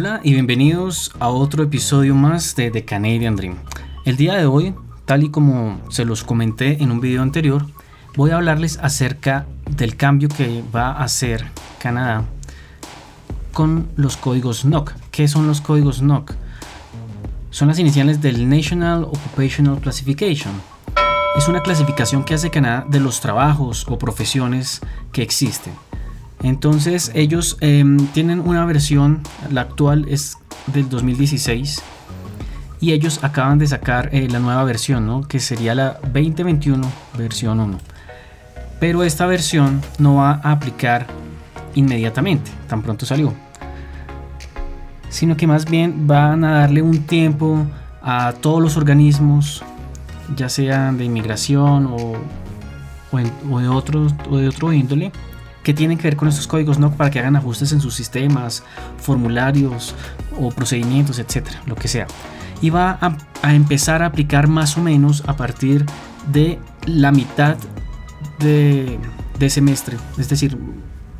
Hola y bienvenidos a otro episodio más de The Canadian Dream. El día de hoy, tal y como se los comenté en un video anterior, voy a hablarles acerca del cambio que va a hacer Canadá con los códigos NOC. ¿Qué son los códigos NOC? Son las iniciales del National Occupational Classification. Es una clasificación que hace Canadá de los trabajos o profesiones que existen. Entonces ellos em, tienen una versión, la actual es del 2016 y ellos acaban de sacar eh, la nueva versión, ¿no? que sería la 2021 versión 1. Pero esta versión no va a aplicar inmediatamente, tan pronto salió, sino que más bien van a darle un tiempo a todos los organismos, ya sean de inmigración o, o de, otros, o de otro índole, que tienen que ver con estos códigos NOC para que hagan ajustes en sus sistemas, formularios o procedimientos, etcétera, lo que sea. Y va a, empezar a aplicar más o menos a partir de la mitad de, de semestre, es decir,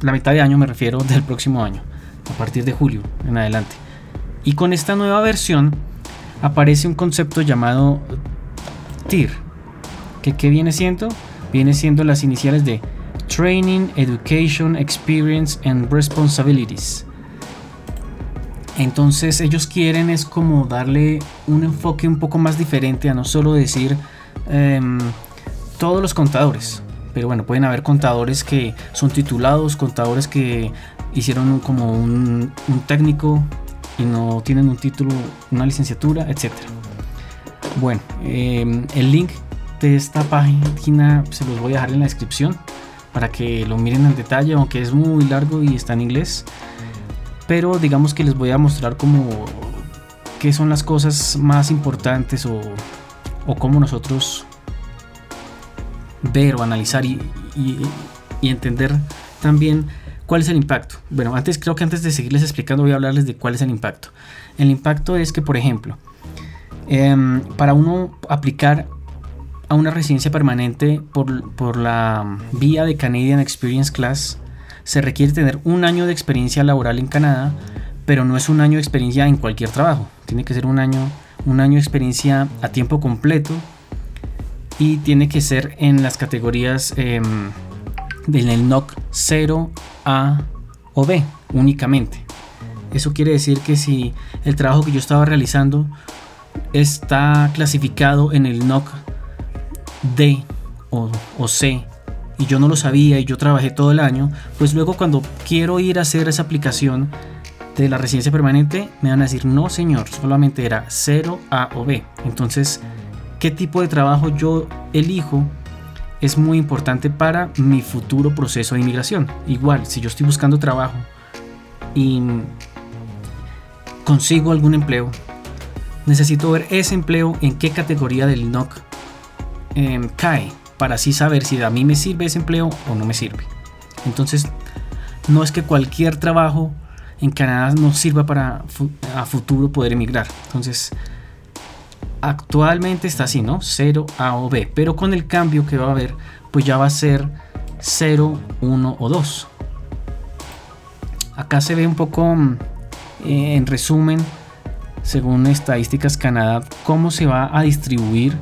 la mitad de año me refiero del próximo año, a partir de julio en adelante. Y con esta nueva versión aparece un concepto llamado TIR, que ¿qué viene siendo? Viene siendo las iniciales de Training, Education, Experience and Responsibilities. Entonces ellos quieren es como darle un enfoque un poco más diferente a no solo decir em, todos los contadores, pero bueno, pueden haber contadores que son titulados, contadores que hicieron como un, técnico y no tienen un título, una licenciatura, etc. Bueno, em, el link de esta página se los voy a dejar en la descripción para que lo miren en detalle, aunque es muy largo y está en inglés. Pero digamos que les voy a mostrar como qué son las cosas más importantes o, cómo nosotros ver o analizar y, y, entender también cuál es el impacto. Bueno, antes creo que antes de seguirles explicando voy a hablarles de cuál es el impacto. El impacto es que, por ejemplo, em, para uno aplicar a una residencia permanente por, la vía de Canadian Experience Class, se requiere tener un año de experiencia laboral en Canadá, pero no es un año de experiencia en cualquier trabajo. Tiene que ser un año, un año de experiencia a tiempo completo y tiene que ser en las categorías eh, del NOC 0, A o B únicamente. Eso quiere decir que si el trabajo que yo estaba realizando está clasificado en el NOC D o, C y yo no lo sabía y yo trabajé todo el año, pues luego cuando quiero ir a hacer esa aplicación de la residencia permanente, me van a decir, no señor, solamente era 0, A o B. Entonces, ¿qué tipo de trabajo yo elijo? Es muy importante para mi futuro proceso de inmigración. Igual, si yo estoy buscando trabajo y consigo algún empleo, necesito ver ese empleo en qué categoría del NOC Em, cae para así saber si a mí me sirve ese empleo o no me sirve. Entonces, no es que cualquier trabajo en Canadá nos sirva para a futuro poder emigrar. Entonces, actualmente está así, ¿no? 0 A o B, pero con el cambio que va a haber, pues ya va a ser 0, 1 o 2. Acá se ve un poco mm, eh, en resumen, según estadísticas Canadá, cómo se va a distribuir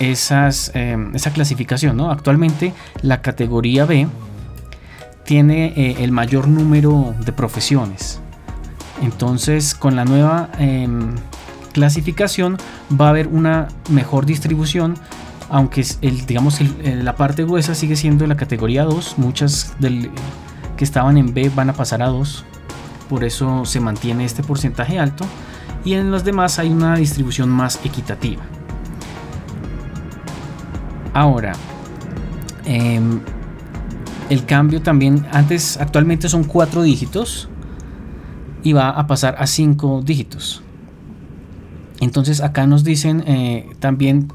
em, esa clasificación. ¿no? Actualmente la categoría B tiene eh, el mayor número de profesiones. Entonces con la nueva em, clasificación va a haber una mejor distribución. Aunque el, digamos la parte gruesa sigue siendo la categoría 2, muchas que estaban en B van a pasar a 2, por eso se mantiene este porcentaje alto y en los demás hay una distribución más equitativa. Ahora, em, el cambio también, antes, actualmente son cuatro dígitos y va a pasar a cinco dígitos. Entonces acá nos dicen eh, también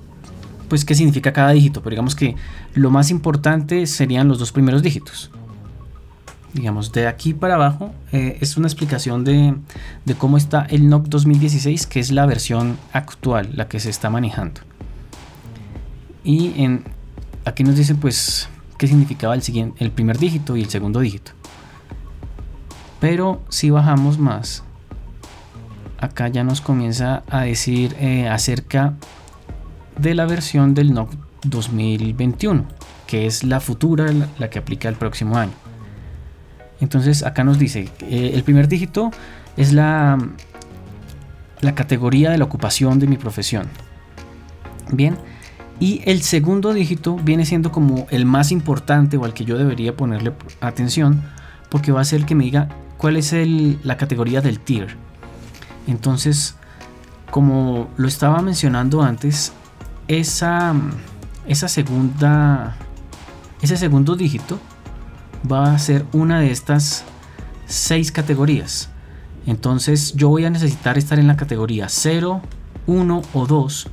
pues qué significa cada dígito, pero digamos que lo más importante serían los dos primeros dígitos. Digamos, de aquí para abajo eh, es una explicación de, de cómo está el NOC 2016, que es la versión actual, la que se está manejando. Y en, aquí nos dice pues qué significaba el, siguiente, el primer dígito y el segundo dígito. Pero si bajamos más, acá ya nos comienza a decir eh, acerca de la versión del NOC 2021, que es la futura, la, que aplica el próximo año. Entonces acá nos dice, eh, el primer dígito es la, la categoría de la ocupación de mi profesión. Bien, y el segundo dígito viene siendo como el más importante o al que yo debería ponerle atención, porque va a ser el que me diga cuál es la categoría del tier. Entonces, como lo estaba mencionando antes, esa, esa segunda, ese segundo dígito va a ser una de estas seis categorías. Entonces yo voy a necesitar estar en la categoría 0, 1 o 2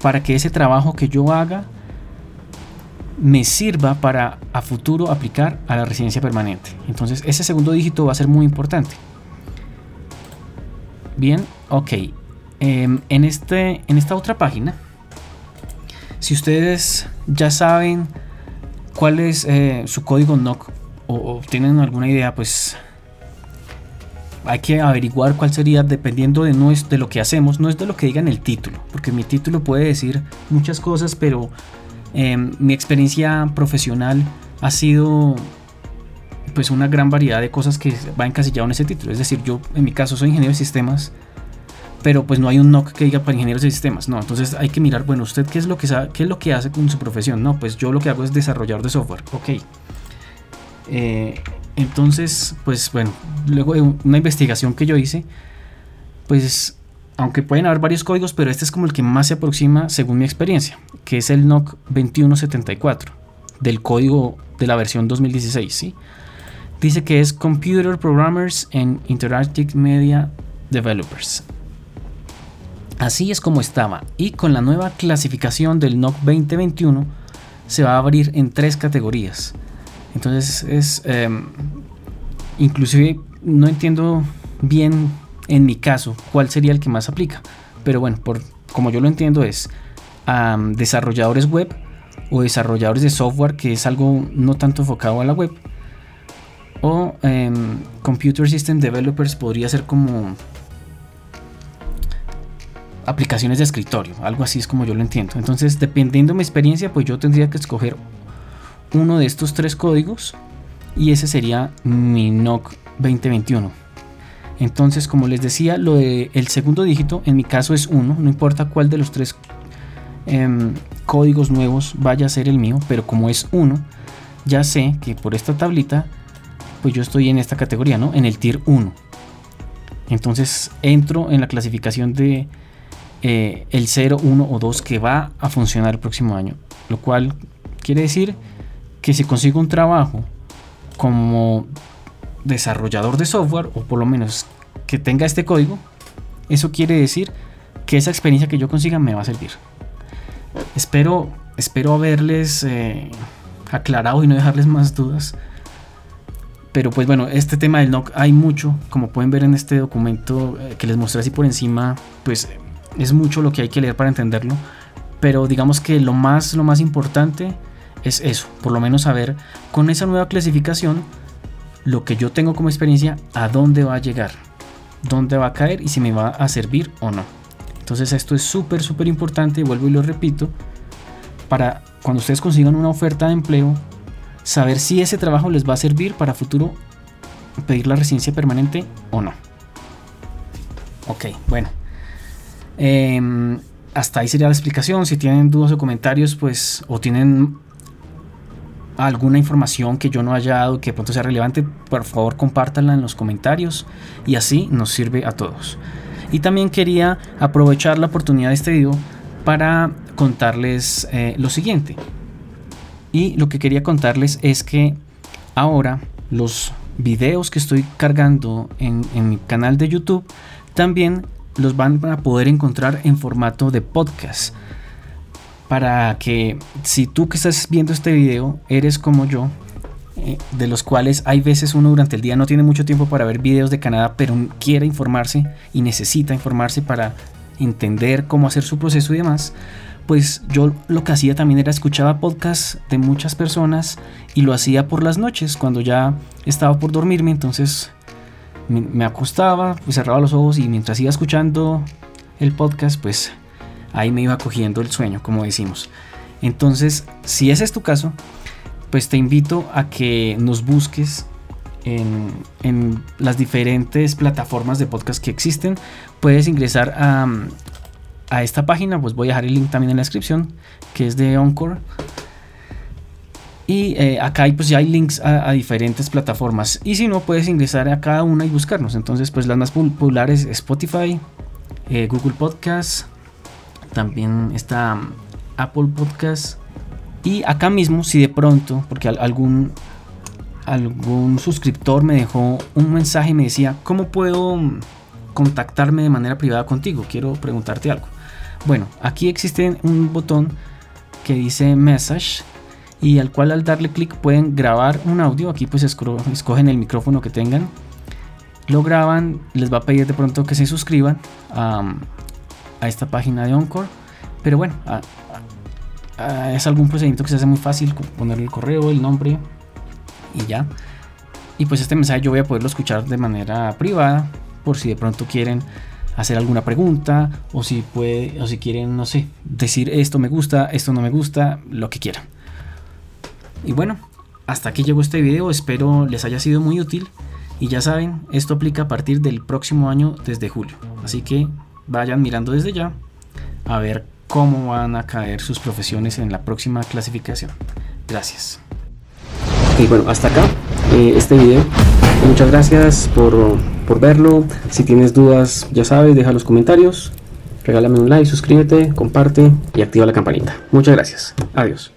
para que ese trabajo que yo haga me sirva para a futuro aplicar a la residencia permanente. Entonces ese segundo dígito va a ser muy importante. Bien, ok. Em, en, este, en esta otra página, si ustedes ya saben cuál es eh, su código NOC o, tienen alguna idea, pues hay que averiguar cuál sería dependiendo de, no es de lo que hacemos, no es de lo que diga en el título, porque mi título puede decir muchas cosas, pero em, mi experiencia profesional ha sido pues una gran variedad de cosas que va encasillado en ese título. Es decir, yo en mi caso soy ingeniero de sistemas, pero pues no hay un NOC que diga para ingenieros de sistemas, no. Entonces hay que mirar, bueno, usted qué es lo que sabe, qué es lo que hace con su profesión. No, pues yo lo que hago es desarrollador de software. Ok. Eh, entonces, pues bueno, luego de una investigación que yo hice, pues aunque pueden haber varios códigos, pero este es como el que más se aproxima según mi experiencia, que es el NOC 2174 del código de la versión 2016, ¿sí? Dice que es Computer Programmers and Interactive Media Developers. Así es como estaba y con la nueva clasificación del NOC 2021 se va a abrir en tres categorías. Entonces es em, inclusive no entiendo bien en mi caso cuál sería el que más aplica, pero bueno, por como yo lo entiendo es desarrolladores web o desarrolladores de software que es algo no tanto enfocado a la web o em, Computer System Developers podría ser como aplicaciones de escritorio, algo así es como yo lo entiendo. Entonces, dependiendo de mi experiencia, pues yo tendría que escoger uno de estos tres códigos y ese sería mi NOC 2021. Entonces, como les decía, lo de el segundo dígito en mi caso es 1, no importa cuál de los tres em, códigos nuevos vaya a ser el mío, pero como es 1, ya sé que por esta tablita pues yo estoy en esta categoría, ¿no? En el tier 1. Entonces entro en la clasificación de eh, el 0, 1 o 2 que va a funcionar el próximo año. Lo cual quiere decir que si consigo un trabajo como desarrollador de software, o por lo menos que tenga este código, eso quiere decir que esa experiencia que yo consiga me va a servir. Espero, espero haberles eh, aclarado y no dejarles más dudas. Pero pues bueno, este tema del NOC hay mucho, como pueden ver en este documento eh, que les mostré así por encima, pues es mucho lo que hay que leer para entenderlo. Pero digamos que lo más, lo más importante es eso, por lo menos saber con esa nueva clasificación lo que yo tengo como experiencia, a dónde va a llegar, dónde va a caer y si me va a servir o no. Entonces esto es súper, súper importante, vuelvo y lo repito, para cuando ustedes consigan una oferta de empleo, saber si ese trabajo les va a servir para futuro pedir la residencia permanente o no. Ok, bueno. Em, hasta ahí sería la explicación. Si tienen dudas o comentarios, pues, o tienen alguna información que yo no haya dado que de pronto sea relevante, por favor compártanla en los comentarios y así nos sirve a todos. Y también quería aprovechar la oportunidad de este video para contarles eh, lo siguiente. Y lo que quería contarles es que ahora los videos que estoy cargando en, mi canal de YouTube también los van a poder encontrar en formato de podcast. Para que si tú que estás viendo este video eres como yo, eh, de los cuales hay veces uno durante el día no tiene mucho tiempo para ver videos de Canadá, pero quiere informarse y necesita informarse para entender cómo hacer su proceso y demás, pues yo lo que hacía también era escuchaba podcasts de muchas personas y lo hacía por las noches cuando ya estaba por dormirme, entonces me, acostaba, pues cerraba los ojos y mientras iba escuchando el podcast, pues ahí me iba cogiendo el sueño, como decimos. Entonces, si ese es tu caso, pues te invito a que nos busques en, las diferentes plataformas de podcast que existen. Puedes ingresar a, a, esta página, pues voy a dejar el link también en la descripción, que es de Encore. Y eh, acá hay, pues ya hay links a, diferentes plataformas. Y si no, puedes ingresar a cada una y buscarnos. Entonces, pues las más populares Spotify, eh, Google Podcast, también está um, Apple Podcast. Y acá mismo, si de pronto, porque algún, algún suscriptor me dejó un mensaje y me decía, ¿cómo puedo um, contactarme de manera privada contigo? Quiero preguntarte algo. Bueno, aquí existe un botón que dice Message y al cual al darle clic pueden grabar un audio. Aquí pues escogen el micrófono que tengan. Lo graban, les va a pedir de pronto que se suscriban a, esta página de Encore. Pero bueno, es algún procedimiento que se hace muy fácil, poner el correo, el nombre y ya. Y pues este mensaje yo voy a poderlo escuchar de manera privada por si de pronto quieren hacer alguna pregunta o si puede o si quieren no sé decir esto me gusta esto no me gusta lo que quieran y bueno, hasta aquí llegó este video, espero les haya sido muy útil. Y ya saben, esto aplica a partir del próximo año desde julio. Así que vayan mirando desde ya a ver cómo van a caer sus profesiones en la próxima clasificación. Gracias. Y bueno, hasta acá eh, este video. Muchas gracias por, por verlo. Si tienes dudas, ya sabes, deja los comentarios. Regálame un like, suscríbete, comparte y activa la campanita. Muchas gracias. Adiós.